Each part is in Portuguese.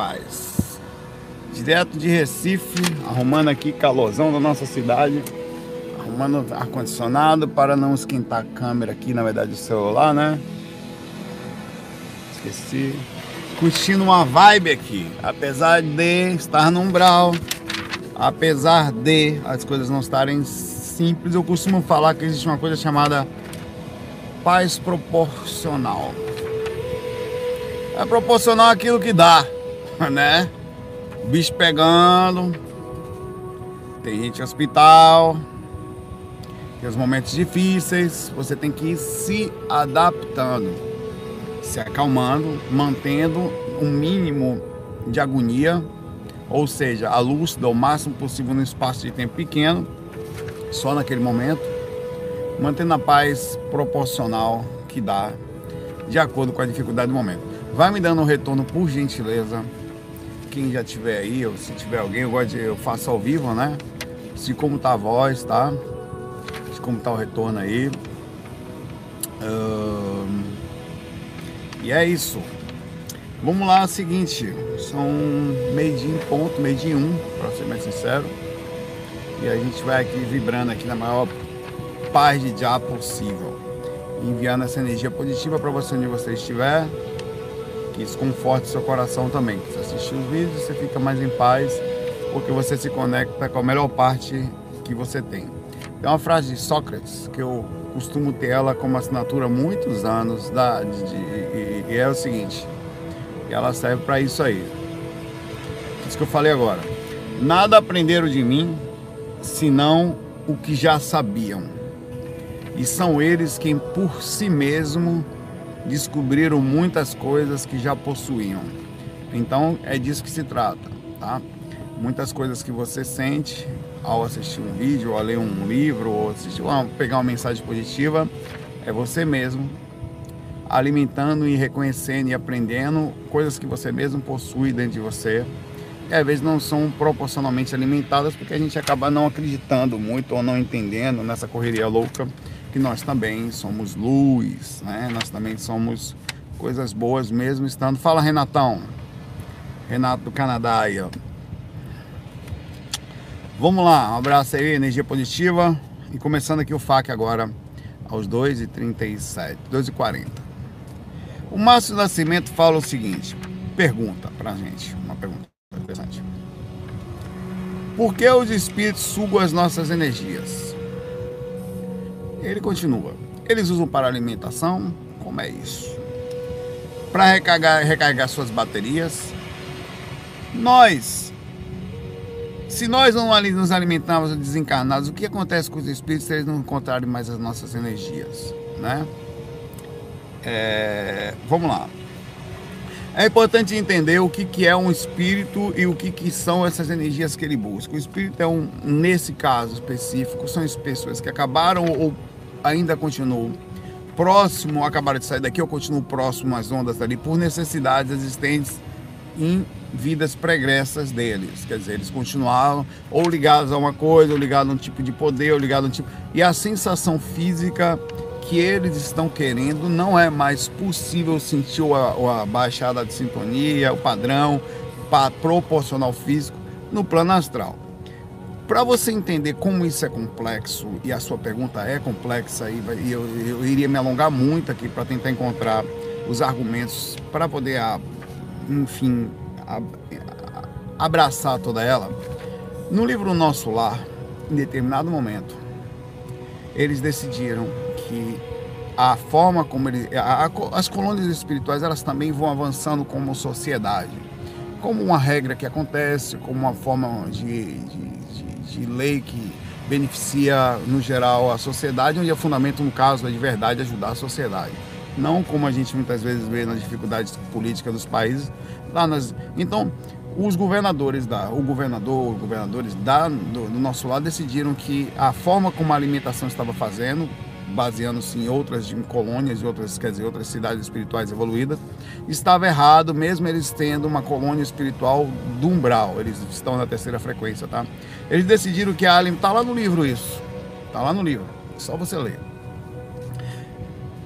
Paz. Direto de Recife, arrumando aqui calorzão da nossa cidade. Arrumando ar-condicionado para não esquentar a câmera aqui, na verdade o celular, né? Esqueci. Curtindo uma vibe aqui. Apesar de estar no umbral. Apesar de as coisas não estarem simples, eu costumo falar que existe uma coisa chamada paz proporcional. É proporcional aquilo que dá né? O bicho pegando, tem gente em hospital, tem os momentos difíceis, você tem que ir se adaptando, se acalmando, mantendo um mínimo de agonia, ou seja, a luz do máximo possível num espaço de tempo pequeno, só naquele momento, mantendo a paz proporcional que dá, de acordo com a dificuldade do momento. Vai me dando um retorno por gentileza quem já tiver aí, ou se tiver alguém, eu gosto de, eu faço ao vivo, né? Se como tá a voz, tá? Se como tá o retorno aí. E é isso. Vamos lá, é o seguinte, são meio dia em ponto, meio dia em um, para ser mais sincero. E a gente vai aqui vibrando aqui na maior paz de já possível. Enviando essa energia positiva para você onde você estiver que isso conforte seu coração também. Você assistir os vídeos, você fica mais em paz, porque você se conecta com a melhor parte que você tem. Tem uma frase de Sócrates que eu costumo ter ela como assinatura há muitos anos, da, de, de, e, e, é o seguinte, ela serve para isso aí. Isso que eu falei agora. Nada aprenderam de mim, senão o que já sabiam. E são eles quem por si mesmo descobriram muitas coisas que já possuíam. Então é disso que se trata, tá? Muitas coisas que você sente ao assistir um vídeo, ao ler um livro, ou assistir, ou pegar uma mensagem positiva, é você mesmo alimentando e reconhecendo e aprendendo coisas que você mesmo possui dentro de você. E às vezes não são proporcionalmente alimentadas porque a gente acaba não acreditando muito ou não entendendo nessa correria louca que nós também somos luz, né? Nós também somos coisas boas mesmo estando. Fala, Renatão. Renato do Canadá aí, ó. Vamos lá, um abraço aí, energia positiva. E começando aqui o FAQ agora, aos 2h37, 2h40. O Márcio Nascimento fala o seguinte: pergunta pra gente, uma pergunta interessante. Por que os espíritos sugam as nossas energias? Ele continua. Eles usam para alimentação? Como é isso? Para recarregar, recarregar suas baterias? Nós, se nós não nos alimentarmos desencarnados, o que acontece com os espíritos se eles não encontrarem mais as nossas energias? Né? É, vamos lá. É importante entender o que, que é um espírito e o que, que são essas energias que ele busca. O espírito é um, nesse caso específico, são as pessoas que acabaram ou ainda continuam próximo, acabaram de sair daqui, eu continuo próximo às ondas ali por necessidades existentes em vidas pregressas deles. Quer dizer, eles continuavam ou ligados a uma coisa, ou ligados a um tipo de poder, ou ligados a um tipo. E a sensação física que eles estão querendo não é mais possível sentir a, a baixada de sintonia, o padrão para proporcional físico no plano astral. Para você entender como isso é complexo, e a sua pergunta é complexa, e eu, eu iria me alongar muito aqui para tentar encontrar os argumentos para poder, enfim, abraçar toda ela. No livro Nosso Lar, em determinado momento, eles decidiram que a forma como ele, a, a, as colônias espirituais elas também vão avançando como sociedade, como uma regra que acontece, como uma forma de, de, de, lei que beneficia no geral a sociedade, onde é fundamento no caso é de verdade ajudar a sociedade, não como a gente muitas vezes vê nas dificuldades políticas dos países lá nas, então os governadores da, o governador, os governadores da, do, do nosso lado decidiram que a forma como a alimentação estava fazendo baseando-se em outras em colônias e outras, quer dizer, outras cidades espirituais evoluídas, estava errado, mesmo eles tendo uma colônia espiritual do umbral, eles estão na terceira frequência, tá? Eles decidiram que a Alim, tá lá no livro isso, tá lá no livro, só você ler.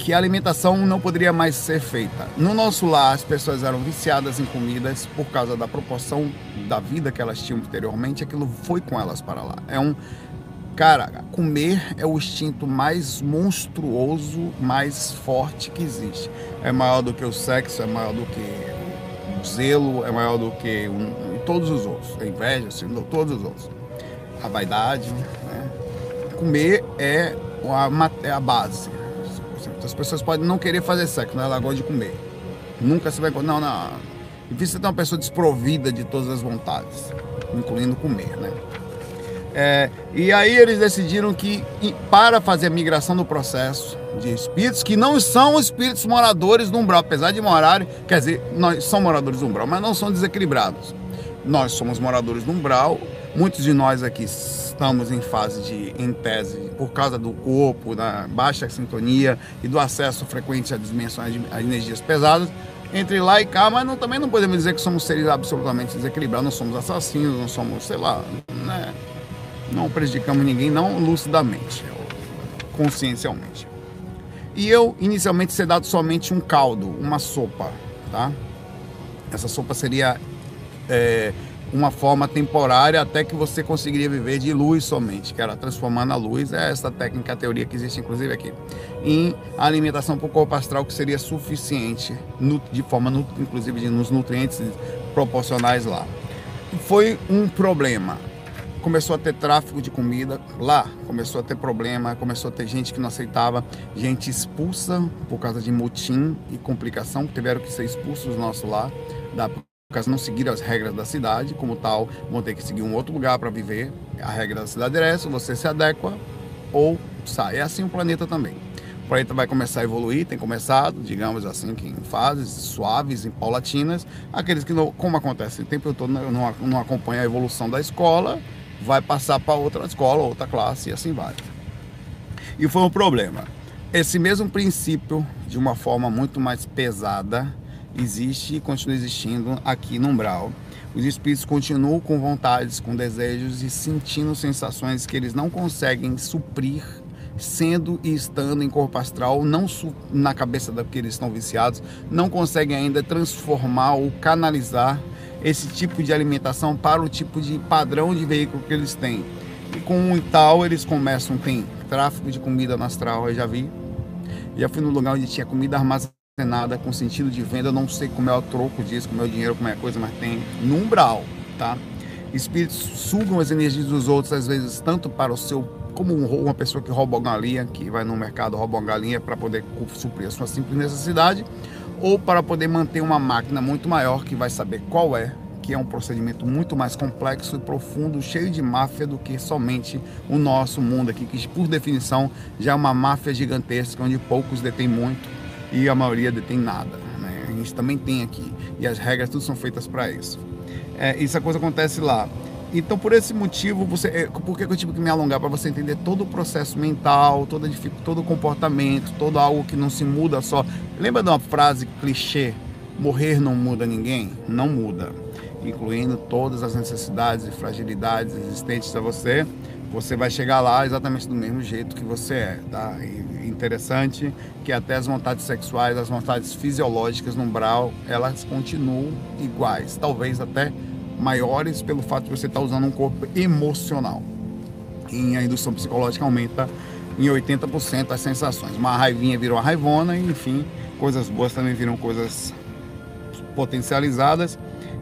que a alimentação não poderia mais ser feita. No nosso lar, as pessoas eram viciadas em comidas por causa da proporção da vida que elas tinham anteriormente, aquilo foi com elas para lá. É um cara, comer é o instinto mais monstruoso, mais forte que existe. É maior do que o sexo, é maior do que o zelo, é maior do que um, todos os outros. A inveja, assim, todos os outros. A vaidade, né? Comer é a, é a base as pessoas podem não querer fazer sexo, mas ela gosta de comer. Nunca você vai. Não, não. Difícil ter uma pessoa desprovida de todas as vontades, incluindo comer, né? É, e aí eles decidiram que para fazer a migração do processo de espíritos que não são espíritos moradores do umbral, apesar de morarem, quer dizer, nós somos moradores do umbral, mas não são desequilibrados. Nós somos moradores do umbral, muitos de nós aqui estamos em fase de, em tese, por causa do corpo, da baixa sintonia e do acesso frequente a dimensões, a energias pesadas, entre lá e cá, mas não, também não podemos dizer que somos seres absolutamente desequilibrados, não somos assassinos, não somos, sei lá, né? Não prejudicamos ninguém, não lucidamente, consciencialmente. E eu, inicialmente, ser dado somente um caldo, uma sopa, tá? Essa sopa seria é, uma forma temporária até que você conseguiria viver de luz somente, que era transformando a luz, é essa técnica, a teoria que existe inclusive aqui, em alimentação para o corpo astral que seria suficiente, de forma, inclusive, nos nutrientes proporcionais lá. Foi um problema. Começou a ter tráfico de comida lá, começou a ter problema, começou a ter gente que não aceitava, gente expulsa por causa de motim e complicação, tiveram que ser expulsos nosso lá da caso não seguir as regras da cidade, como tal, vão ter que seguir um outro lugar para viver. A regra da cidade é essa, você se adequa ou sai. É assim o planeta também. O planeta vai começar a evoluir, tem começado, digamos assim, que em fases suaves, em paulatinas. Aqueles que, não, como acontece o tempo todo, não, não acompanham a evolução da escola, vai passar para outra escola, outra classe e assim vai. E foi um problema. Esse mesmo princípio, de uma forma muito mais pesada, existe e continua existindo aqui no umbral. Os espíritos continuam com vontades, com desejos e sentindo sensações que eles não conseguem suprir, sendo e estando em corpo astral, não na cabeça daqueles que estão viciados, não conseguem ainda transformar ou canalizar esse tipo de alimentação para o tipo de padrão de veículo que eles têm. E com o tal, eles começam, tem tráfico de comida no astral, eu já vi. Já fui no lugar onde tinha comida armazenada nada com sentido de venda, eu não sei como é o troco disso, como é o dinheiro, como é a coisa, mas tem no umbral, tá? Espíritos sugam as energias dos outros, às vezes, tanto para o seu, como uma pessoa que rouba uma galinha, que vai no mercado rouba uma galinha para poder suprir a sua simples necessidade, ou para poder manter uma máquina muito maior que vai saber qual é, que é um procedimento muito mais complexo e profundo, cheio de máfia do que somente o nosso mundo aqui, que por definição já é uma máfia gigantesca, onde poucos detêm muito e a maioria detém nada. Né? A gente também tem aqui. E as regras tudo são feitas para isso. É, isso a coisa acontece lá. Então, por esse motivo, você, é, por que eu tive que me alongar para você entender todo o processo mental, toda, todo o comportamento, todo algo que não se muda só. Lembra de uma frase clichê? Morrer não muda ninguém? Não muda, incluindo todas as necessidades e fragilidades existentes a você. Você vai chegar lá exatamente do mesmo jeito que você é, tá? E interessante que até as vontades sexuais, as vontades fisiológicas no umbral, elas continuam iguais, talvez até maiores pelo fato de você estar usando um corpo emocional. E a indução psicológica aumenta em 80% as sensações. Uma raivinha virou uma raivona enfim, coisas boas também viram coisas potencializadas.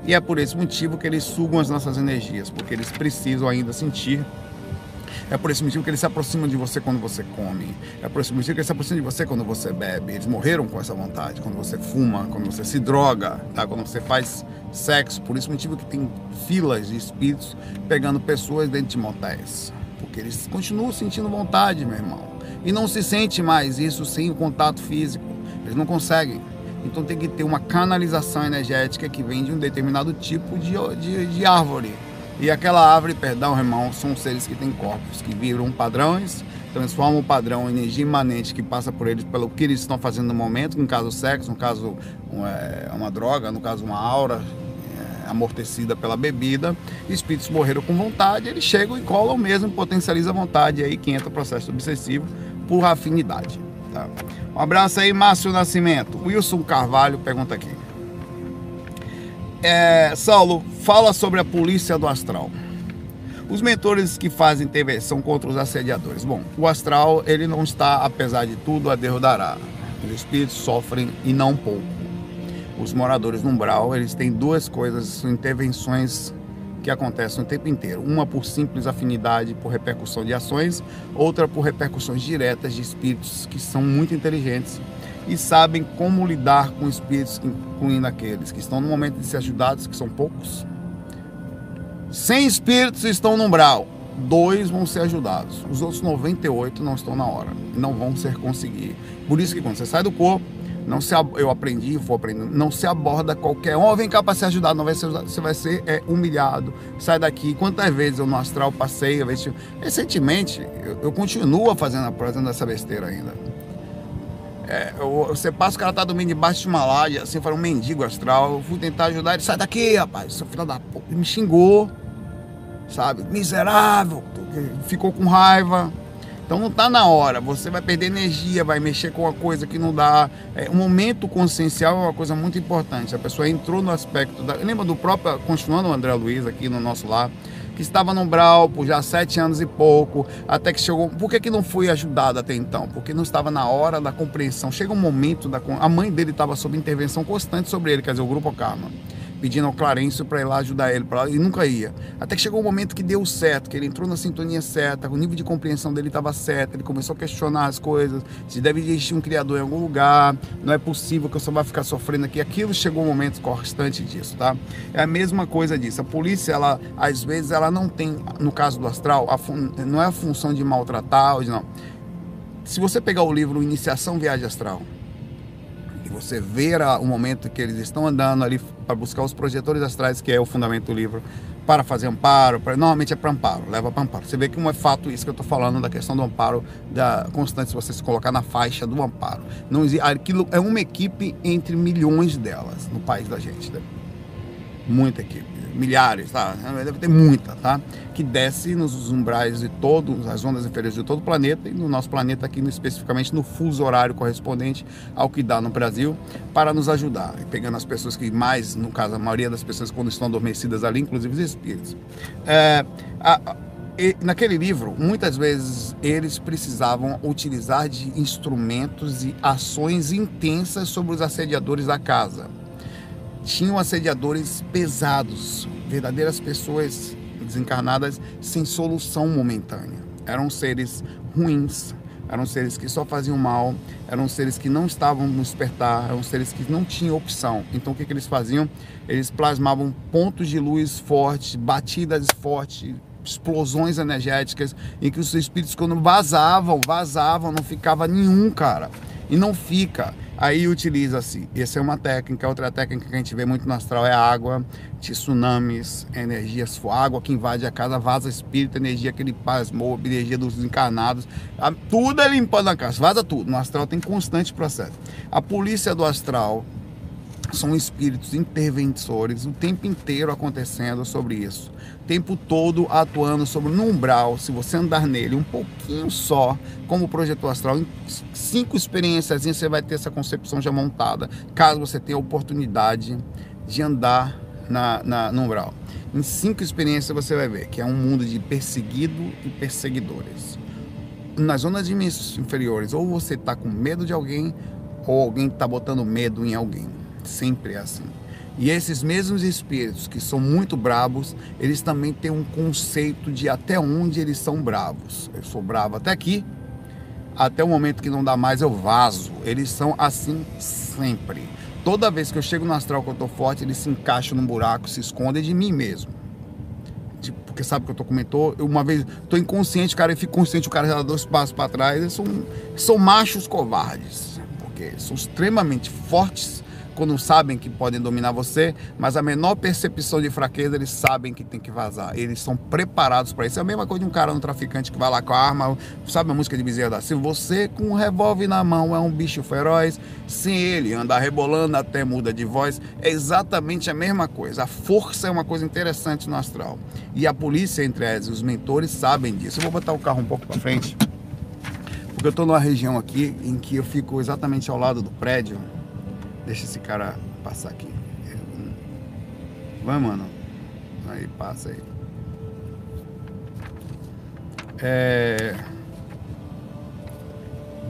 E é por esse motivo que eles sugam as nossas energias, porque eles precisam ainda sentir é por esse motivo que eles se aproximam de você quando você come. É por esse motivo que eles se aproximam de você quando você bebe. Eles morreram com essa vontade. Quando você fuma, quando você se droga, tá? quando você faz sexo. Por esse motivo que tem filas de espíritos pegando pessoas dentro de motéis. Porque eles continuam sentindo vontade, meu irmão. E não se sente mais isso sem o contato físico. Eles não conseguem. Então tem que ter uma canalização energética que vem de um determinado tipo de, de, de árvore e aquela árvore, perdão, irmão, são seres que têm corpos, que vibram padrões, transformam o padrão em energia imanente que passa por eles, pelo que eles estão fazendo no momento, no caso sexo, no caso é, uma droga, no caso uma aura amortecida pela bebida. Espíritos morreram com vontade, eles chegam e colam mesmo, potencializa a vontade, aí que entra o processo obsessivo por afinidade. Tá? Um abraço aí, Márcio Nascimento. Wilson Carvalho pergunta aqui. É, Saulo, fala sobre a polícia do astral. Os mentores que fazem intervenção contra os assediadores. Bom, o astral, ele não está, apesar de tudo, a Deus dará. Os espíritos sofrem e não pouco. Os moradores no umbral, eles têm duas coisas, intervenções que acontecem o tempo inteiro. Uma por simples afinidade, por repercussão de ações, outra por repercussões diretas de espíritos que são muito inteligentes e sabem como lidar com espíritos, incluindo aqueles que estão no momento de ser ajudados, que são poucos. 100 espíritos estão no umbral, dois vão ser ajudados. Os outros 98 não estão na hora, não vão ser conseguir. Por isso que quando você sai do corpo, não se, eu aprendi, vou aprendendo, não se aborda qualquer um, oh, vem cá para ser ajudado, não vai ser, você vai ser é, humilhado, sai daqui. Quantas vezes eu no astral passei, recentemente, eu, eu continuo fazendo, fazendo essa besteira ainda. É, eu, você passa, o cara tá dormindo debaixo de uma laje, assim, foi um mendigo astral, eu fui tentar ajudar ele, sai daqui, rapaz, seu filho da puta, ele me xingou, sabe, miserável, ficou com raiva, então não está na hora, você vai perder energia, vai mexer com uma coisa que não dá. É, o momento consciencial é uma coisa muito importante. A pessoa entrou no aspecto da. Lembra do próprio, continuando o André Luiz aqui no nosso lar, que estava no Brau por já sete anos e pouco, até que chegou. Por que, que não foi ajudado até então? Porque não estava na hora da compreensão. Chega um momento da. A mãe dele estava sob intervenção constante sobre ele, quer dizer, o grupo Karma pedindo ao Clarencio para ir lá ajudar ele, pra, e nunca ia. Até que chegou o um momento que deu certo, que ele entrou na sintonia certa, o nível de compreensão dele estava certo, ele começou a questionar as coisas, se deve existir um criador em algum lugar, não é possível que eu só vá ficar sofrendo aqui. Aquilo chegou um momento constante disso, tá? É a mesma coisa disso. A polícia, ela, às vezes, ela não tem, no caso do astral, não é a função de maltratar, não. Se você pegar o livro Iniciação Viagem Astral, você ver o momento que eles estão andando ali para buscar os projetores astrais, que é o fundamento do livro, para fazer amparo, pra, normalmente é para amparo, leva para amparo. Você vê que não é fato isso que eu estou falando da questão do amparo da constante, se você se colocar na faixa do amparo. Não aquilo é uma equipe entre milhões delas no país da gente. Né? Muita equipe milhares, tá? Deve ter muita, tá? Que desce nos umbrais de todos, as ondas inferiores de todo o planeta e no nosso planeta aqui, especificamente no fuso horário correspondente ao que dá no Brasil, para nos ajudar. E pegando as pessoas que mais, no caso, a maioria das pessoas quando estão adormecidas ali, inclusive os espíritos. É, a, naquele livro, muitas vezes eles precisavam utilizar de instrumentos e ações intensas sobre os assediadores da casa tinham assediadores pesados, verdadeiras pessoas desencarnadas sem solução momentânea. Eram seres ruins, eram seres que só faziam mal, eram seres que não estavam no despertar, eram seres que não tinham opção. Então o que, que eles faziam? Eles plasmavam pontos de luz fortes, batidas fortes, explosões energéticas, em que os espíritos quando vazavam, vazavam, não ficava nenhum, cara. E não fica. Aí utiliza-se, essa é uma técnica, outra técnica que a gente vê muito no astral é água, tsunamis, energias, água que invade a casa, vaza espírito, energia que ele pasmou, energia dos encarnados, tudo é limpando a casa, vaza tudo. No astral tem constante processo. A polícia do astral são espíritos interventores o tempo inteiro acontecendo sobre isso. O tempo todo atuando sobre no umbral, se você andar nele um pouquinho só, como projetor astral, em cinco experiências você vai ter essa concepção já montada, caso você tenha a oportunidade de andar na, na, no umbral. Em cinco experiências você vai ver que é um mundo de perseguido e perseguidores. Nas zonas inferiores, ou você está com medo de alguém, ou alguém está botando medo em alguém Sempre é assim. E esses mesmos espíritos que são muito bravos, eles também têm um conceito de até onde eles são bravos. Eu sou bravo até aqui, até o momento que não dá mais eu vazo. Eles são assim sempre. Toda vez que eu chego no astral que eu tô forte, eles se encaixam num buraco, se escondem de mim mesmo. Tipo, porque sabe que eu tô com mentor, eu uma vez tô inconsciente, cara, e fico consciente, o cara já dá dois passos para trás. Eles são, são machos covardes, porque são extremamente fortes quando sabem que podem dominar você, mas a menor percepção de fraqueza eles sabem que tem que vazar. Eles são preparados para isso. É a mesma coisa de um cara, um traficante que vai lá com a arma, sabe a música de Bezerra da Silva? Você com um revólver na mão é um bicho feroz, sem ele andar rebolando até muda de voz. É exatamente a mesma coisa. A força é uma coisa interessante no astral. E a polícia, entre elas, os mentores sabem disso. Eu vou botar o carro um pouco para frente Porque eu estou numa região aqui em que eu fico exatamente ao lado do prédio. Deixa esse cara passar aqui. Vai, mano. Aí, passa aí. É...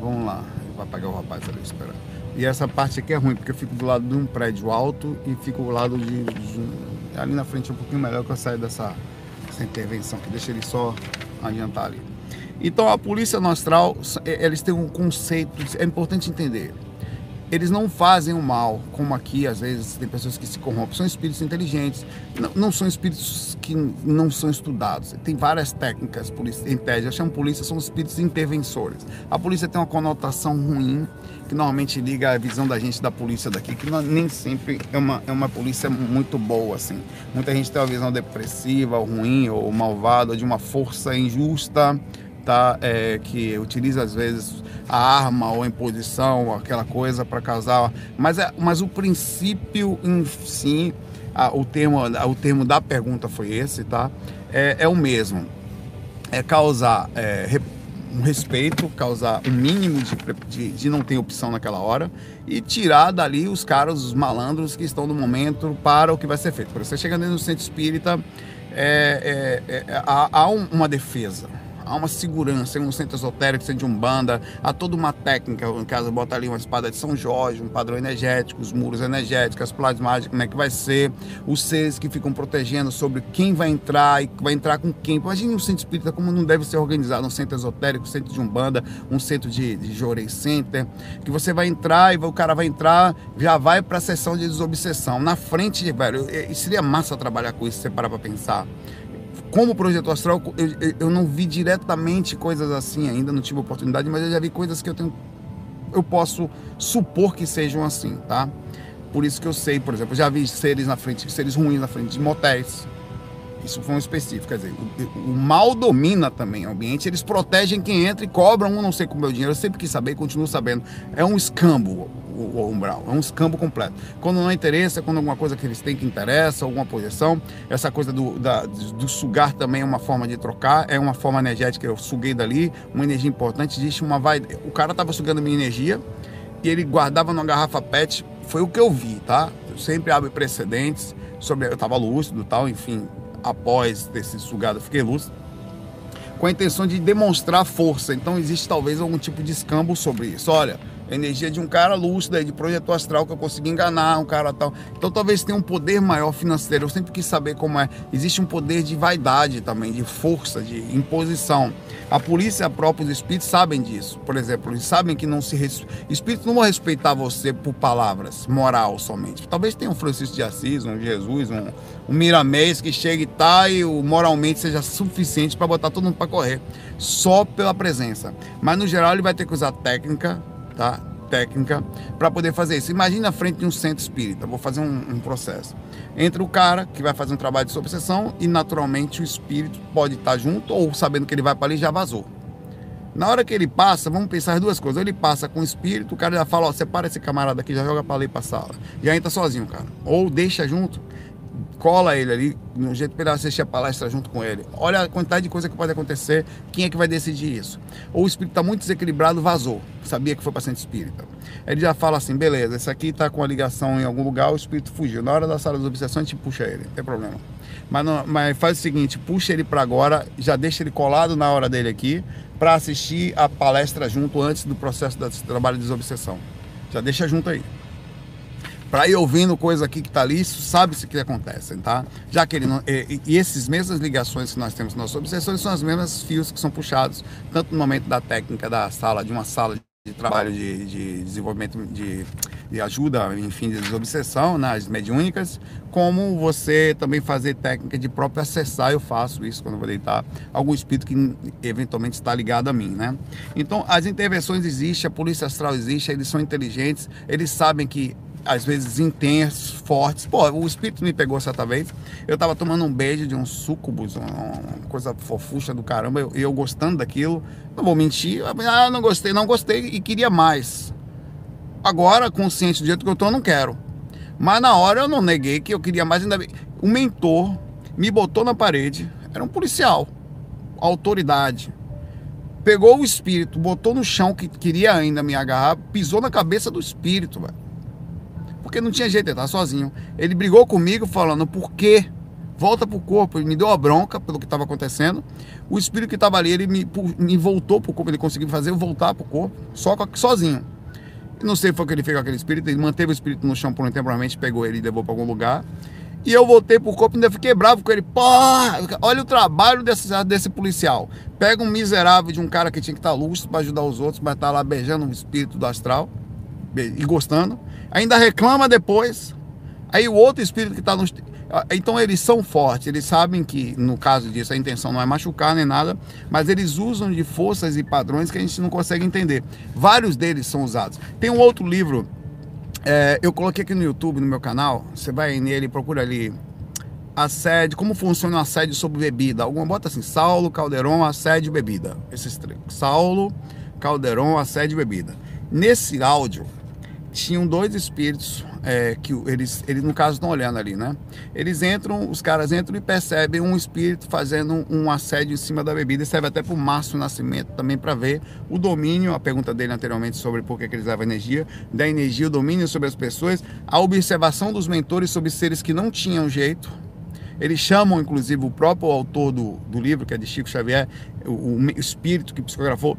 Vamos lá. Vai pagar o rapaz ali, espera. E essa parte aqui é ruim, porque eu fico do lado de um prédio alto e fico do lado de, de ali na frente é um pouquinho melhor que eu saio dessa, dessa intervenção, deixa ele só adiantar ali. Então a polícia nostral, eles têm um conceito, é importante entender eles não fazem o mal, como aqui às vezes tem pessoas que se corrompem, são espíritos inteligentes, não, não são espíritos que não são estudados. Tem várias técnicas, em tese, eu chamo polícia, são espíritos intervensores. A polícia tem uma conotação ruim, que normalmente liga a visão da gente da polícia daqui, que não, nem sempre é uma, é uma polícia muito boa, assim. Muita gente tem uma visão depressiva, ruim, ou malvada, de uma força injusta, tá? É, que utiliza às vezes a arma ou a imposição, aquela coisa para causar. Mas, é, mas o princípio em si, a, o, termo, a, o termo da pergunta foi esse, tá? É, é o mesmo. É causar é, um respeito, causar um mínimo de, de, de, não ter opção naquela hora e tirar dali os caras, os malandros que estão no momento para o que vai ser feito. Por você chegando dentro do centro espírita, é, é, é, há, há uma defesa há uma segurança em um centro esotérico, centro de umbanda, há toda uma técnica, no caso, bota ali uma espada de São Jorge, um padrão energético, os muros energéticos, as plagas mágicas, como é que vai ser, os seres que ficam protegendo sobre quem vai entrar e vai entrar com quem. Imagine um centro espírita como não deve ser organizado, um centro esotérico, um centro de umbanda, um centro de, de Jorei Center, que você vai entrar e o cara vai entrar, já vai para a sessão de desobsessão. Na frente, velho, seria massa trabalhar com isso, se você parar para pensar como projeto astral, eu, eu não vi diretamente coisas assim ainda, não tive oportunidade, mas eu já vi coisas que eu tenho. Eu posso supor que sejam assim, tá? Por isso que eu sei, por exemplo, já vi seres na frente, seres ruins na frente de motéis. Isso foi um específico, quer dizer, o, o, mal domina também o ambiente, eles protegem quem entra e cobram um não sei como é o dinheiro, eu sempre quis saber, continuo sabendo. É um escambo o, o umbral, é um escambo completo. Quando não interessa, quando alguma coisa que eles têm que interessa, alguma posição, essa coisa do, da, do sugar também é uma forma de trocar, é uma forma energética, eu suguei dali, uma energia importante, existe uma vai. O cara estava sugando minha energia e ele guardava numa garrafa PET, foi o que eu vi, tá? Eu sempre abro precedentes sobre. Eu estava lúcido tal, enfim, após ter sido sugado, fiquei lúcido com a intenção de demonstrar força. Então existe talvez algum tipo de escambo sobre isso. Olha, energia de um cara lúcido, de projeto astral que eu consegui enganar um cara tal. Então talvez tenha um poder maior financeiro. Eu sempre quis saber como é. Existe um poder de vaidade também, de força, de imposição. A polícia, a própria os espíritos sabem disso. Por exemplo, eles sabem que não se res... espíritos não vão respeitar você por palavras, moral somente. Talvez tenha um Francisco de Assis, um Jesus, um, um Miramês que chegue e tá e o moralmente seja suficiente para botar todo mundo para correr, só pela presença. Mas no geral ele vai ter que usar técnica, tá? técnica para poder fazer isso. Imagina na frente de um centro espírita, vou fazer um, um, processo. Entra o cara que vai fazer um trabalho de obsessão e naturalmente o espírito pode estar junto ou sabendo que ele vai para ali já vazou. Na hora que ele passa, vamos pensar as duas coisas. Ele passa com o espírito, o cara já fala, ó, separa esse camarada aqui, já joga para ali para sala. Já entra sozinho, cara. Ou deixa junto cola ele ali, no jeito para assistir a palestra junto com ele. Olha a quantidade de coisa que pode acontecer, quem é que vai decidir isso? Ou o espírito está muito desequilibrado, vazou, sabia que foi paciente espírita. Ele já fala assim, beleza, esse aqui está com a ligação em algum lugar, o espírito fugiu. Na hora da sala de obsessão, a gente puxa ele, não tem problema. Mas, não, mas faz o seguinte, puxa ele para agora, já deixa ele colado na hora dele aqui, para assistir a palestra junto antes do processo do trabalho de desobsessão. Já deixa junto aí para ir ouvindo coisa aqui que está ali, sabe-se que acontece, tá? Já que ele não. E, e essas mesmas ligações que nós temos nas nossas obsessões são as mesmas fios que são puxados, tanto no momento da técnica da sala, de uma sala de trabalho de, de desenvolvimento de, de, ajuda, enfim, de desobsessão nas né, mediúnicas, como você também fazer técnica de próprio acessar, eu faço isso quando vou deitar, algum espírito que eventualmente está ligado a mim, né? Então, as intervenções existem, a polícia astral existe, eles são inteligentes, eles sabem que às vezes intensos, fortes. Pô, o espírito me pegou certa vez. Eu tava tomando um beijo de um sucubus, uma coisa fofucha do caramba, e eu, eu, gostando daquilo. Não vou mentir, ah, não gostei, não gostei e queria mais. Agora, consciente do jeito que eu tô, não quero. Mas na hora eu não neguei que eu queria mais. Ainda. O mentor me botou na parede, era um policial, autoridade. pegou o espírito, botou no chão que queria ainda me agarrar, pisou na cabeça do espírito, velho. Porque não tinha jeito, ele estava sozinho. Ele brigou comigo falando, por quê? Volta pro corpo. Ele me deu a bronca pelo que estava acontecendo. O espírito que estava ali, ele me, me voltou pro corpo, ele conseguiu fazer eu voltar pro corpo, só sozinho. Não sei o que ele fez com aquele espírito, ele manteve o espírito no chão por um tempo, provavelmente pegou ele e levou para algum lugar. E eu voltei pro corpo e ainda fiquei bravo com ele. Pô, olha o trabalho desse, desse policial. Pega um miserável de um cara que tinha que estar tá lúcido para ajudar os outros, mas tá lá beijando o espírito do astral e gostando. Ainda reclama depois. Aí o outro espírito que está no. Então eles são fortes, eles sabem que, no caso disso, a intenção não é machucar nem nada, mas eles usam de forças e padrões que a gente não consegue entender. Vários deles são usados. Tem um outro livro é, eu coloquei aqui no YouTube, no meu canal. Você vai nele procura ali assédio, como funciona o assédio sobre bebida. Alguma bota assim, Saulo, Calderon, assédio bebida. Esses três. Saulo, Calderon, assédio bebida. Nesse áudio tinham dois espíritos é, que eles, eles no caso estão olhando ali, né? Eles entram, os caras entram e percebem um espírito fazendo um assédio em cima da bebida. Serve até para o Márcio Nascimento também para ver o domínio, a pergunta dele anteriormente sobre por que, que eles levam energia, da energia, o domínio sobre as pessoas, a observação dos mentores sobre seres que não tinham jeito. Eles chamam, inclusive, o próprio autor do, do livro, que é de Chico Xavier, o, o espírito que psicografou,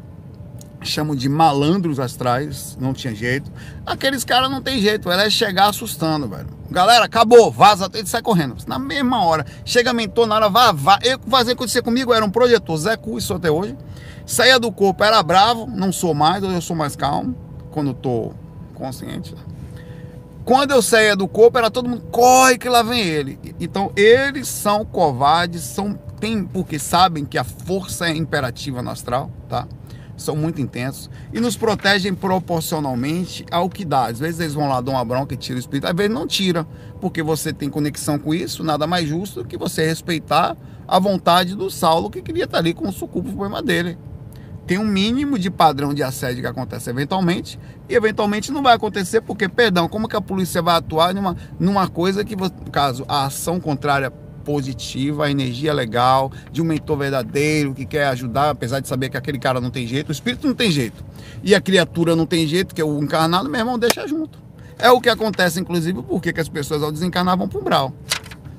chamam de malandros astrais, não tinha jeito. Aqueles caras não tem jeito, ela é chegar assustando, velho. Galera, acabou, vaza, ele sai correndo. Na mesma hora, chega mentor, na hora, vá, vá. Eu fazia acontecer comigo, era um projetor, Zé Cu, isso até hoje. Saía do corpo, era bravo, não sou mais, hoje eu sou mais calmo, quando tô consciente. Quando eu saía do corpo, era todo mundo, corre que lá vem ele. Então, eles são covardes, são, tem, porque sabem que a força é imperativa no astral, tá? São muito intensos e nos protegem proporcionalmente ao que dá. Às vezes eles vão lá dar uma bronca e tira o espírito, às vezes não tira, porque você tem conexão com isso, nada mais justo que você respeitar a vontade do Saulo que queria estar ali com o sucubo problema dele. Tem um mínimo de padrão de assédio que acontece eventualmente, e eventualmente não vai acontecer, porque, perdão, como que a polícia vai atuar numa, numa coisa que, caso, a ação contrária positiva, a energia legal, de um mentor verdadeiro que quer ajudar, apesar de saber que aquele cara não tem jeito, o espírito não tem jeito. E a criatura não tem jeito, que é o encarnado, meu irmão, deixa junto. É o que acontece, inclusive, porque que as pessoas ao desencarnar vão para o umbral.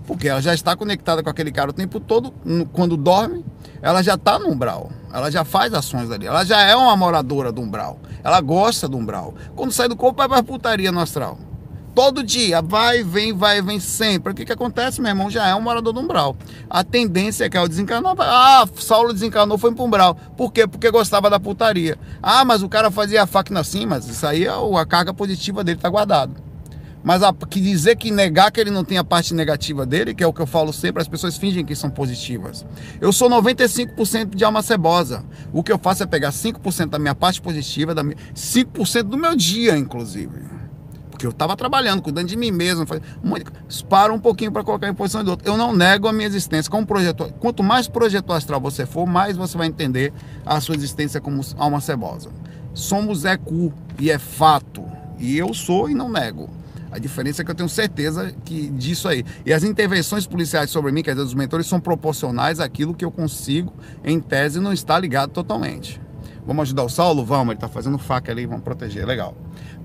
Porque ela já está conectada com aquele cara o tempo todo, quando dorme, ela já está no umbral. Ela já faz ações ali. Ela já é uma moradora do umbral. Ela gosta do umbral. Quando sai do corpo, vai para putaria no astral. Todo dia, vai, vem, vai, vem sempre. O que, que acontece, meu irmão? Já é um morador do umbral. A tendência é que ao desencarnar, ah, Saulo desencarnou, foi para umbral. Por quê? Porque gostava da putaria. Ah, mas o cara fazia a faca assim, mas isso aí, é a carga positiva dele tá guardado. Mas a, que dizer que negar que ele não tem a parte negativa dele, que é o que eu falo sempre, as pessoas fingem que são positivas. Eu sou 95% de alma cebosa. O que eu faço é pegar 5% da minha parte positiva, da minha, 5% do meu dia, inclusive porque eu estava trabalhando, cuidando de mim mesmo. Para um pouquinho para colocar em posição de outro. Eu não nego a minha existência como projetor. Quanto mais projetor astral você for, mais você vai entender a sua existência como alma cebosa. Somos EQ e é fato. E eu sou e não nego. A diferença é que eu tenho certeza que disso aí. E as intervenções policiais sobre mim, quer dizer, dos mentores, são proporcionais àquilo que eu consigo, em tese, não está ligado totalmente. Vamos ajudar o Saulo? Vamos, ele está fazendo faca ali, vamos proteger, legal.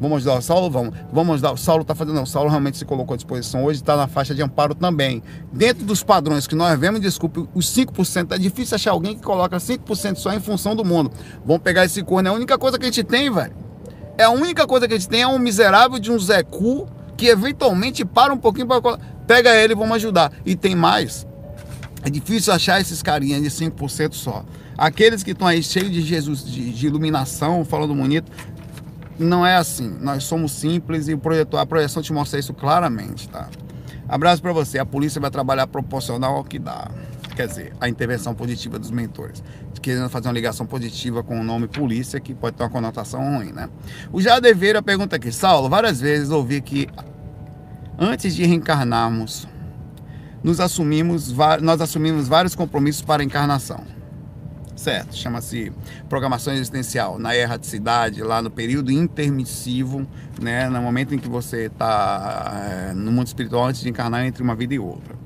Vamos ajudar o Saulo? Vamos. Vamos ajudar. O Saulo está fazendo. Não, o Saulo realmente se colocou à disposição hoje, está na faixa de amparo também. Dentro dos padrões que nós vemos, desculpe, os 5%, é difícil achar alguém que coloca 5% só em função do mundo. Vamos pegar esse corno, é a única coisa que a gente tem, velho. É a única coisa que a gente tem, é um miserável de um Zé Cu que eventualmente para um pouquinho para. Pega ele vamos ajudar. E tem mais. É difícil achar esses carinhas de 5% só. Aqueles que estão aí cheios de Jesus, de, de iluminação, falando bonito, não é assim. Nós somos simples e projetor, a projeção te mostra isso claramente, tá? Abraço para você. A polícia vai trabalhar proporcional ao que dá. Quer dizer, a intervenção positiva dos mentores. Querendo fazer uma ligação positiva com o nome polícia, que pode ter uma conotação ruim, né? O Jadeveira pergunta aqui, Saulo, várias vezes ouvi que antes de reencarnarmos, nos assumimos, nós assumimos vários compromissos para a encarnação certo? Chama-se programação existencial na erraticidade, lá no período intermissivo, né? no momento em que você está é, no mundo espiritual antes de encarnar entre uma vida e outra.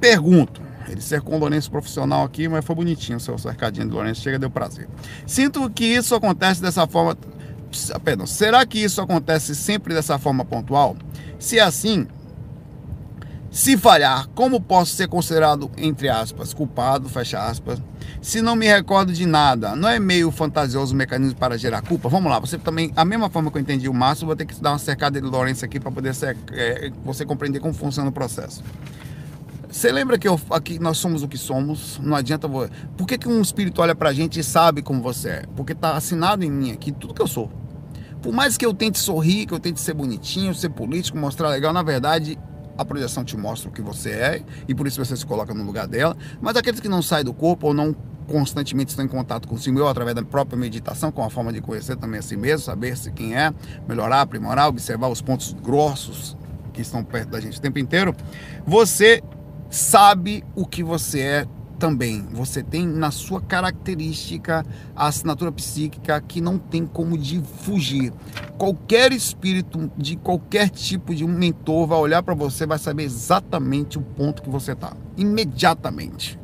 Pergunto, Ele cercou um Lourenço profissional aqui, mas foi bonitinho o seu cercadinho de Lourenço. Chega, deu prazer. Sinto que isso acontece dessa forma. Perdão, será que isso acontece sempre dessa forma pontual? Se é assim, se falhar, como posso ser considerado, entre aspas, culpado, fecha aspas, se não me recordo de nada? Não é meio fantasioso o mecanismo para gerar culpa? Vamos lá, você também, a mesma forma que eu entendi o Márcio, vou ter que dar uma cercada de Lourenço aqui para poder ser, é, você compreender como funciona o processo. Você lembra que eu, nós somos o que somos? Não adianta. Por que, que um espírito olha pra gente e sabe como você é? Porque tá assinado em mim aqui tudo que eu sou. Por mais que eu tente sorrir, que eu tente ser bonitinho, ser político, mostrar legal, na verdade, a projeção te mostra o que você é e por isso você se coloca no lugar dela. Mas aqueles que não saem do corpo ou não constantemente estão em contato consigo eu através da própria meditação, com a forma de conhecer também a si mesmo, saber se quem é, melhorar, aprimorar, observar os pontos grossos que estão perto da gente o tempo inteiro, você sabe o que você é também. Você tem na sua característica a assinatura psíquica que não tem como de fugir. Qualquer espírito de qualquer tipo de um mentor vai olhar para você, vai saber exatamente o ponto que você está, imediatamente.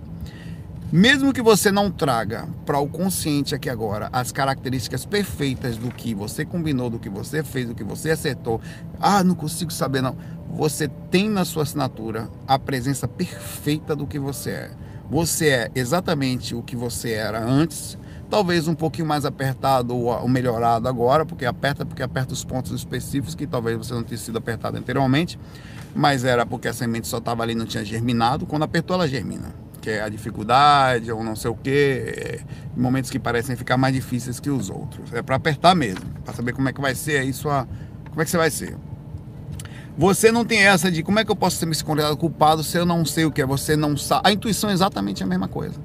Mesmo que você não traga para o consciente aqui agora as características perfeitas do que você combinou, do que você fez, do que você acertou, ah, não consigo saber não. Você tem na sua assinatura a presença perfeita do que você é. Você é exatamente o que você era antes, talvez um pouquinho mais apertado ou melhorado agora, porque aperta porque aperta os pontos específicos que talvez você não tenha sido apertado anteriormente, mas era porque a semente só estava ali não tinha germinado. Quando apertou, ela germina que é a dificuldade ou não sei o que, momentos que parecem ficar mais difíceis que os outros. É para apertar mesmo, para saber como é que vai ser aí sua, como é que você vai ser. Você não tem essa de como é que eu posso ser me considerado culpado se eu não sei o que é, você não sabe. A intuição é exatamente a mesma coisa.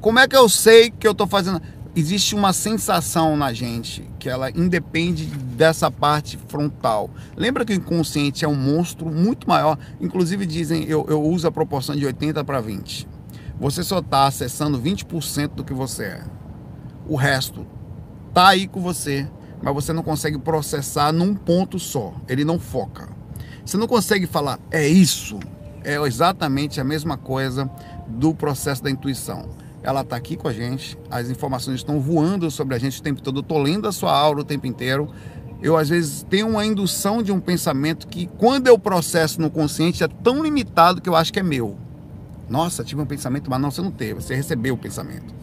Como é que eu sei que eu estou fazendo? Existe uma sensação na gente que ela independe dessa parte frontal. Lembra que o inconsciente é um monstro muito maior. Inclusive dizem, eu, eu uso a proporção de 80 para 20 você só está acessando 20% do que você é. O resto tá aí com você, mas você não consegue processar num ponto só. Ele não foca. Você não consegue falar, é isso. É exatamente a mesma coisa do processo da intuição. Ela está aqui com a gente, as informações estão voando sobre a gente o tempo todo. Eu estou lendo a sua aura o tempo inteiro. Eu, às vezes, tenho uma indução de um pensamento que, quando eu processo no consciente, é tão limitado que eu acho que é meu. Nossa, tive um pensamento, mas não, você não teve, você recebeu o pensamento.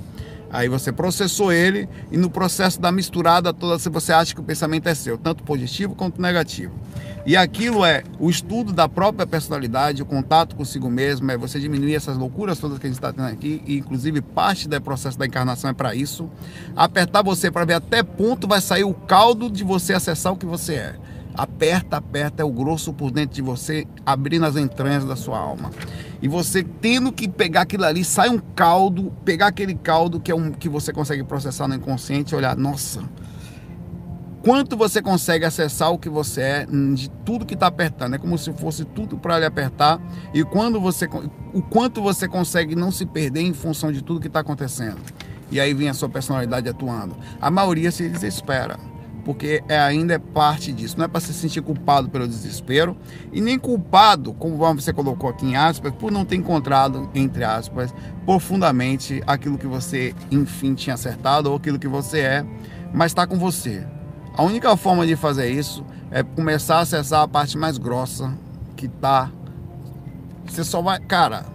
Aí você processou ele e no processo da misturada toda você acha que o pensamento é seu, tanto positivo quanto negativo. E aquilo é o estudo da própria personalidade, o contato consigo mesmo, é você diminuir essas loucuras todas que a gente está tendo aqui, e inclusive parte do processo da encarnação é para isso. Apertar você para ver até ponto vai sair o caldo de você acessar o que você é. Aperta, aperta, é o grosso por dentro de você, abrindo as entranhas da sua alma. E você tendo que pegar aquilo ali, sai um caldo, pegar aquele caldo que é um que você consegue processar no inconsciente olhar, nossa, quanto você consegue acessar o que você é de tudo que está apertando. É como se fosse tudo para lhe apertar. E quando você, o quanto você consegue não se perder em função de tudo que está acontecendo. E aí vem a sua personalidade atuando. A maioria se desespera porque é, ainda é parte disso. Não é para se sentir culpado pelo desespero e nem culpado, como você colocou aqui em aspas, por não ter encontrado, entre aspas, profundamente aquilo que você, enfim, tinha acertado ou aquilo que você é, mas está com você. A única forma de fazer isso é começar a acessar a parte mais grossa que tá. Você só vai. Cara,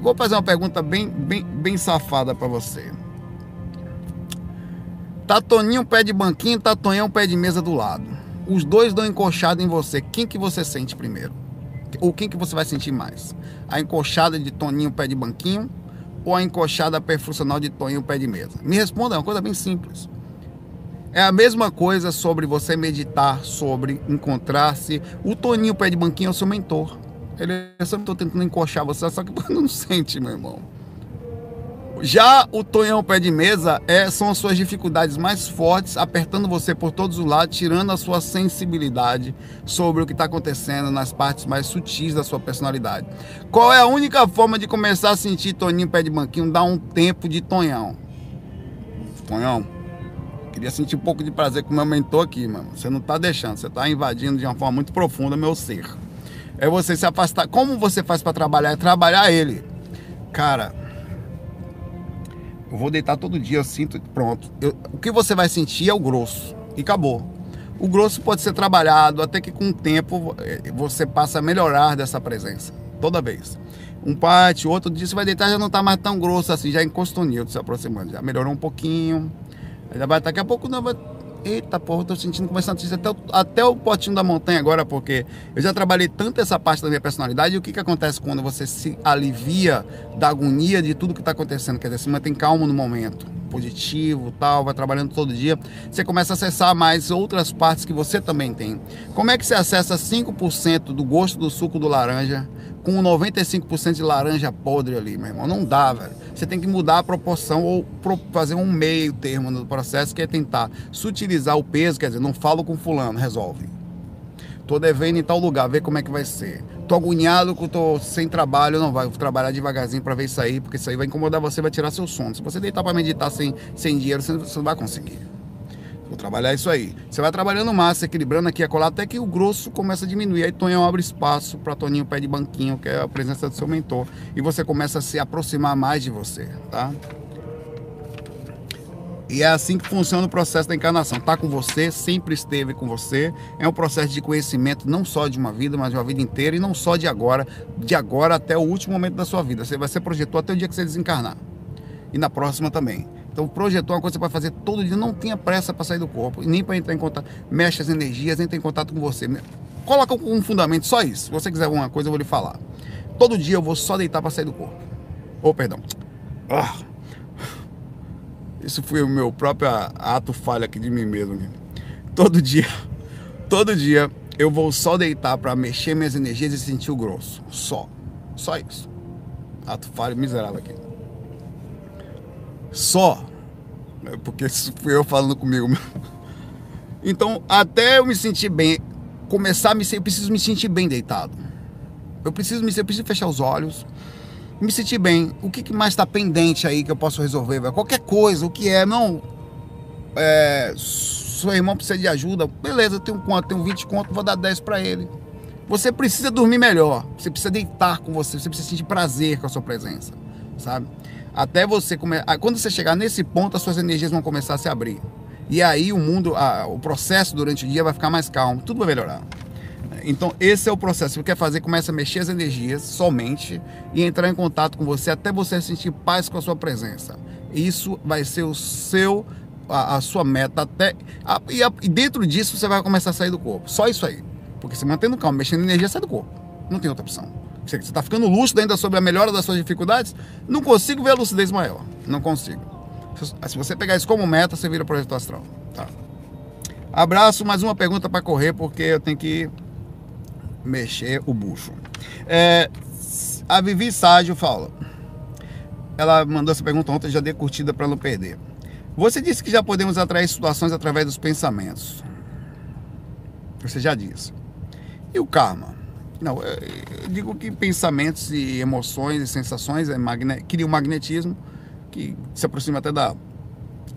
vou fazer uma pergunta bem, bem, bem safada para você. Tá Toninho pé de banquinho, tá Tonhão pé de mesa do lado. Os dois dão encoxada em você. Quem que você sente primeiro? Ou quem que você vai sentir mais? A encoxada de Toninho pé de banquinho ou a encoxada perfuncional de Toninho pé de mesa? Me responda, é uma coisa bem simples. É a mesma coisa sobre você meditar, sobre encontrar-se. O Toninho pé de banquinho é o seu mentor. Ele é tô tentando encoxar você, só que você não sente, meu irmão. Já o Tonhão pé de mesa é, são as suas dificuldades mais fortes, apertando você por todos os lados, tirando a sua sensibilidade sobre o que está acontecendo nas partes mais sutis da sua personalidade. Qual é a única forma de começar a sentir Toninho pé de banquinho? Dar um tempo de Tonhão. Tonhão, queria sentir um pouco de prazer com o meu mentor aqui, mano. Você não está deixando, você está invadindo de uma forma muito profunda meu ser. É você se afastar. Como você faz para trabalhar? É trabalhar ele Cara, eu vou deitar todo dia, eu sinto, pronto. Eu, o que você vai sentir é o grosso. E acabou. O grosso pode ser trabalhado até que com o tempo eh, você passa a melhorar dessa presença. Toda vez. Um parte, outro dia você vai deitar já não está mais tão grosso assim, já encostou se aproximando. Já melhorou um pouquinho. Já vai, daqui a pouco não vai Eita porra, eu tô sentindo começando a sentir até o, até o potinho da montanha agora, porque eu já trabalhei tanto essa parte da minha personalidade. E o que, que acontece quando você se alivia da agonia de tudo que está acontecendo? Quer dizer, se mantém calmo no momento, positivo tal, vai trabalhando todo dia. Você começa a acessar mais outras partes que você também tem. Como é que você acessa 5% do gosto do suco do laranja? Com 95% de laranja podre ali, meu irmão. Não dá, velho. Você tem que mudar a proporção ou fazer um meio termo no processo, que é tentar sutilizar o peso, quer dizer, não falo com fulano, resolve. Tô devendo em tal lugar, ver como é que vai ser. Tô agoniado que tô sem trabalho, não vai. Vou trabalhar devagarzinho para ver isso aí, porque isso aí vai incomodar você, vai tirar seu sono. Se você deitar para meditar sem, sem dinheiro, você não vai conseguir. Vou trabalhar isso aí. Você vai trabalhando massa, equilibrando aqui a colar, até que o grosso começa a diminuir. Aí Tonhão abre espaço para Toninho pé de banquinho, que é a presença do seu mentor. E você começa a se aproximar mais de você, tá? E é assim que funciona o processo da encarnação. Tá com você, sempre esteve com você. É um processo de conhecimento não só de uma vida, mas de uma vida inteira e não só de agora, de agora até o último momento da sua vida. Você vai ser projetou até o dia que você desencarnar. E na próxima também. Então, projetou uma coisa vai fazer todo dia, não tenha pressa para sair do corpo, nem para entrar em contato. Mexe as energias, entra em contato com você. Coloca um fundamento, só isso. Se você quiser alguma coisa, eu vou lhe falar. Todo dia eu vou só deitar para sair do corpo. Oh, perdão. Ah. Isso foi o meu próprio ato falha aqui de mim mesmo. Todo dia, todo dia eu vou só deitar para mexer minhas energias e sentir o grosso. Só. Só isso. Ato falho miserável aqui. Só. É porque isso fui eu falando comigo. Então, até eu me sentir bem, começar a me eu preciso me sentir bem deitado. Eu preciso me eu preciso fechar os olhos, me sentir bem. O que, mais está pendente aí que eu posso resolver? Qualquer coisa, o que é, não. É, seu irmão precisa de ajuda. Beleza, eu tenho quanto? Tenho 20 conto, vou dar 10 para ele. Você precisa dormir melhor. Você precisa deitar com você. Você precisa sentir prazer com a sua presença, sabe? Até você começar. Quando você chegar nesse ponto, as suas energias vão começar a se abrir. E aí o mundo, a, o processo durante o dia vai ficar mais calmo, tudo vai melhorar. Então, esse é o processo. Você quer fazer, começa a mexer as energias somente e entrar em contato com você até você sentir paz com a sua presença. Isso vai ser o seu, a, a sua meta até. A, e, a, e, dentro disso você vai começar a sair do corpo. Só isso aí. Porque se mantendo calmo, mexendo energia, sai do corpo. Não tem outra opção. Você está ficando lúcido ainda sobre a melhora das suas dificuldades? Não consigo ver a lucidez maior. Não consigo. Se você pegar isso como meta, você vira projeto astral. Tá. Abraço, mais uma pergunta para correr, porque eu tenho que mexer o bucho. É, a Vivi Ságio fala. Ela mandou essa pergunta ontem, já dei curtida para não perder. Você disse que já podemos atrair situações através dos pensamentos. Você já disse. E o karma? Não, eu digo que pensamentos e emoções e sensações é magne... um magnetismo que se aproxima até da,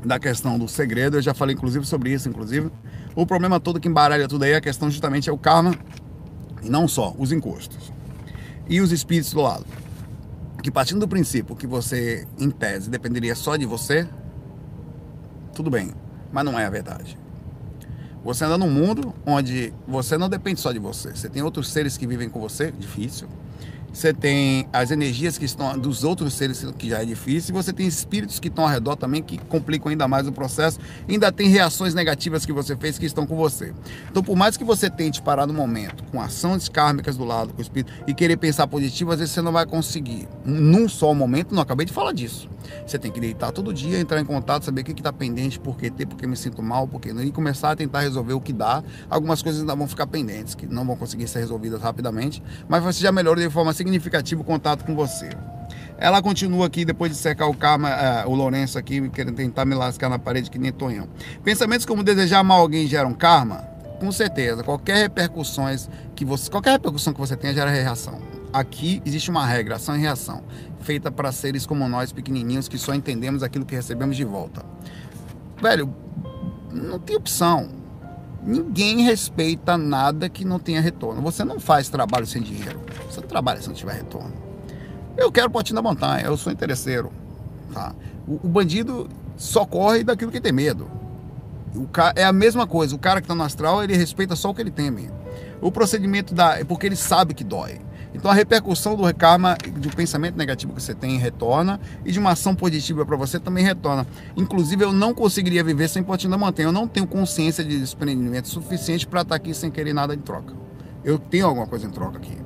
da questão do segredo. Eu já falei inclusive sobre isso, inclusive. O problema todo que embaralha tudo aí, a questão justamente é o karma e não só os encostos. E os espíritos do lado. Que partindo do princípio que você, em tese, dependeria só de você, tudo bem, mas não é a verdade. Você anda num mundo onde você não depende só de você. Você tem outros seres que vivem com você, difícil. Você tem as energias que estão dos outros seres, que já é difícil. Você tem espíritos que estão ao redor também, que complicam ainda mais o processo. Ainda tem reações negativas que você fez que estão com você. Então, por mais que você tente parar no momento, com ações kármicas do lado, com o espírito, e querer pensar positivo, às vezes você não vai conseguir. Num só momento, não acabei de falar disso. Você tem que deitar todo dia, entrar em contato, saber o que está pendente, por que ter, por que me sinto mal, por que não. E começar a tentar resolver o que dá. Algumas coisas ainda vão ficar pendentes, que não vão conseguir ser resolvidas rapidamente, mas você já melhorou de forma significativo contato com você. Ela continua aqui, depois de secar o karma, uh, o Lourenço aqui, querendo tentar me lascar na parede que nem Tonhão. Pensamentos como desejar mal alguém geram karma? Com certeza. Qualquer repercussões que você, qualquer repercussão que você tenha gera reação. Aqui existe uma regra, ação e reação, feita para seres como nós, pequenininhos, que só entendemos aquilo que recebemos de volta. Velho, não tem opção. Ninguém respeita nada que não tenha retorno. Você não faz trabalho sem dinheiro. Você não trabalha se não tiver retorno. Eu quero potinho da montanha, eu sou interesseiro. Tá? O, o bandido só corre daquilo que tem medo. O ca... É a mesma coisa, o cara que está no astral, ele respeita só o que ele teme. O procedimento da. é porque ele sabe que dói. Então a repercussão do karma, do pensamento negativo que você tem, retorna, e de uma ação positiva para você também retorna. Inclusive, eu não conseguiria viver sem potinho da montanha. Eu não tenho consciência de desprendimento suficiente para estar tá aqui sem querer nada em troca. Eu tenho alguma coisa em troca aqui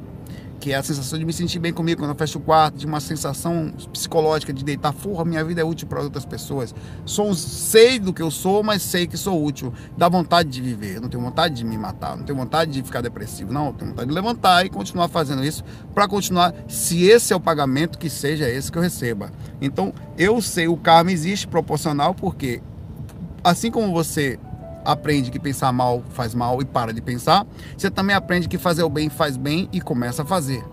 que é a sensação de me sentir bem comigo quando eu fecho o quarto, de uma sensação psicológica de deitar, porra, minha vida é útil para outras pessoas. Sou, sei do que eu sou, mas sei que sou útil. Dá vontade de viver, não tenho vontade de me matar, não tenho vontade de ficar depressivo, não, tenho vontade de levantar e continuar fazendo isso para continuar, se esse é o pagamento, que seja esse que eu receba. Então, eu sei, o karma existe proporcional porque assim como você aprende que pensar mal faz mal e para de pensar, você também aprende que fazer o bem faz bem e começa a fazer.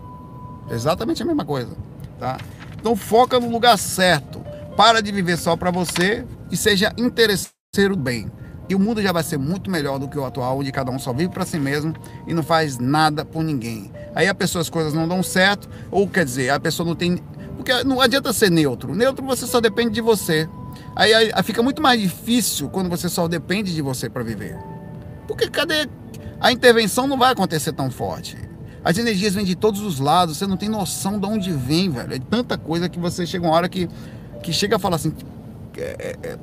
Exatamente a mesma coisa, tá? Então foca no lugar certo. Para de viver só para você e seja interesseiro bem. E o mundo já vai ser muito melhor do que o atual, onde cada um só vive para si mesmo e não faz nada por ninguém. Aí a pessoa as coisas não dão certo, ou quer dizer, a pessoa não tem. Porque não adianta ser neutro. Neutro você só depende de você. Aí, aí, fica muito mais difícil quando você só depende de você para viver. Porque cadê? A intervenção não vai acontecer tão forte. As energias vêm de todos os lados, você não tem noção de onde vem, velho. É tanta coisa que você chega uma hora que, que chega a falar assim. É, é, é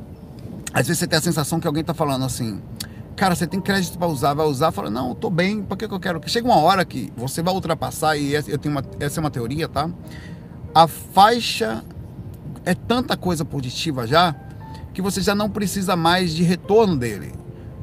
às vezes você tem a sensação que alguém tá falando assim. Cara, você tem crédito para usar, vai usar, fala, não, tô bem, por que, que eu quero? Chega uma hora que você vai ultrapassar, e eu tenho uma, essa é uma teoria, tá? A faixa é tanta coisa positiva já que você já não precisa mais de retorno dele.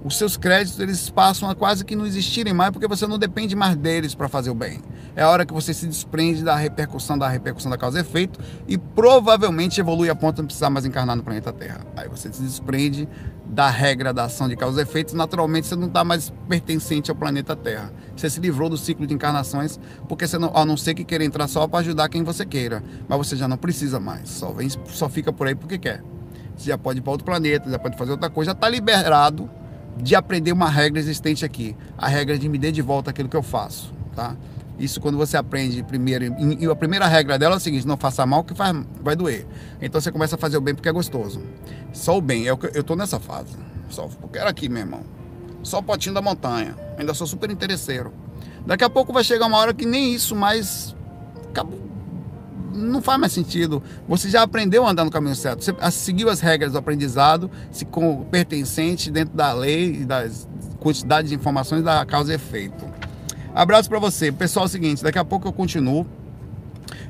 Os seus créditos eles passam a quase que não existirem mais porque você não depende mais deles para fazer o bem. É a hora que você se desprende da repercussão da repercussão da causa e efeito e provavelmente evolui a ponto de não precisar mais encarnar no planeta Terra. Aí você se desprende da regra da ação de causa e efeito, naturalmente você não está mais pertencente ao planeta Terra. Você se livrou do ciclo de encarnações, porque você não, a não ser que queira entrar só para ajudar quem você queira, mas você já não precisa mais, só, vem, só fica por aí porque quer. Você já pode ir para outro planeta, já pode fazer outra coisa, já está liberado de aprender uma regra existente aqui, a regra de me dar de volta aquilo que eu faço, tá? Isso quando você aprende primeiro, e a primeira regra dela é o seguinte, não faça mal que faz, vai doer. Então você começa a fazer o bem porque é gostoso. Só o bem, eu, eu tô nessa fase. Só eu quero aqui, meu irmão. Só o potinho da montanha. Ainda sou super interesseiro. Daqui a pouco vai chegar uma hora que nem isso mais não faz mais sentido. Você já aprendeu a andar no caminho certo. Você seguiu as regras do aprendizado, se com pertencente dentro da lei e das quantidades de informações da causa e efeito. Abraço para você. Pessoal, é o seguinte, daqui a pouco eu continuo.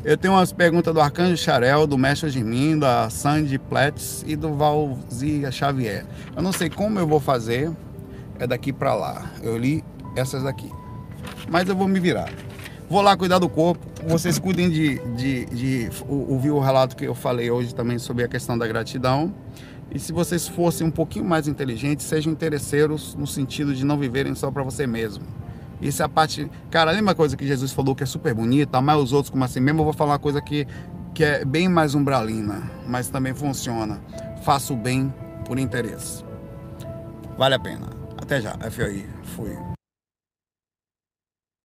Eu tenho umas perguntas do Arcanjo Xarel, do Mestre Mim, da Sandy Pletz e do Valzia Xavier. Eu não sei como eu vou fazer, é daqui para lá. Eu li essas daqui. Mas eu vou me virar. Vou lá cuidar do corpo. Vocês cuidem de, de, de, ouvir o relato que eu falei hoje também sobre a questão da gratidão. E se vocês fossem um pouquinho mais inteligentes, sejam interesseiros no sentido de não viverem só para você mesmo. Isso é a parte. Cara, lembra a coisa que Jesus falou que é super bonita, amar os outros como assim mesmo? Eu vou falar uma coisa que, que é bem mais umbralina, mas também funciona. Faça o bem por interesse. Vale a pena. Até já. FOI. Fui.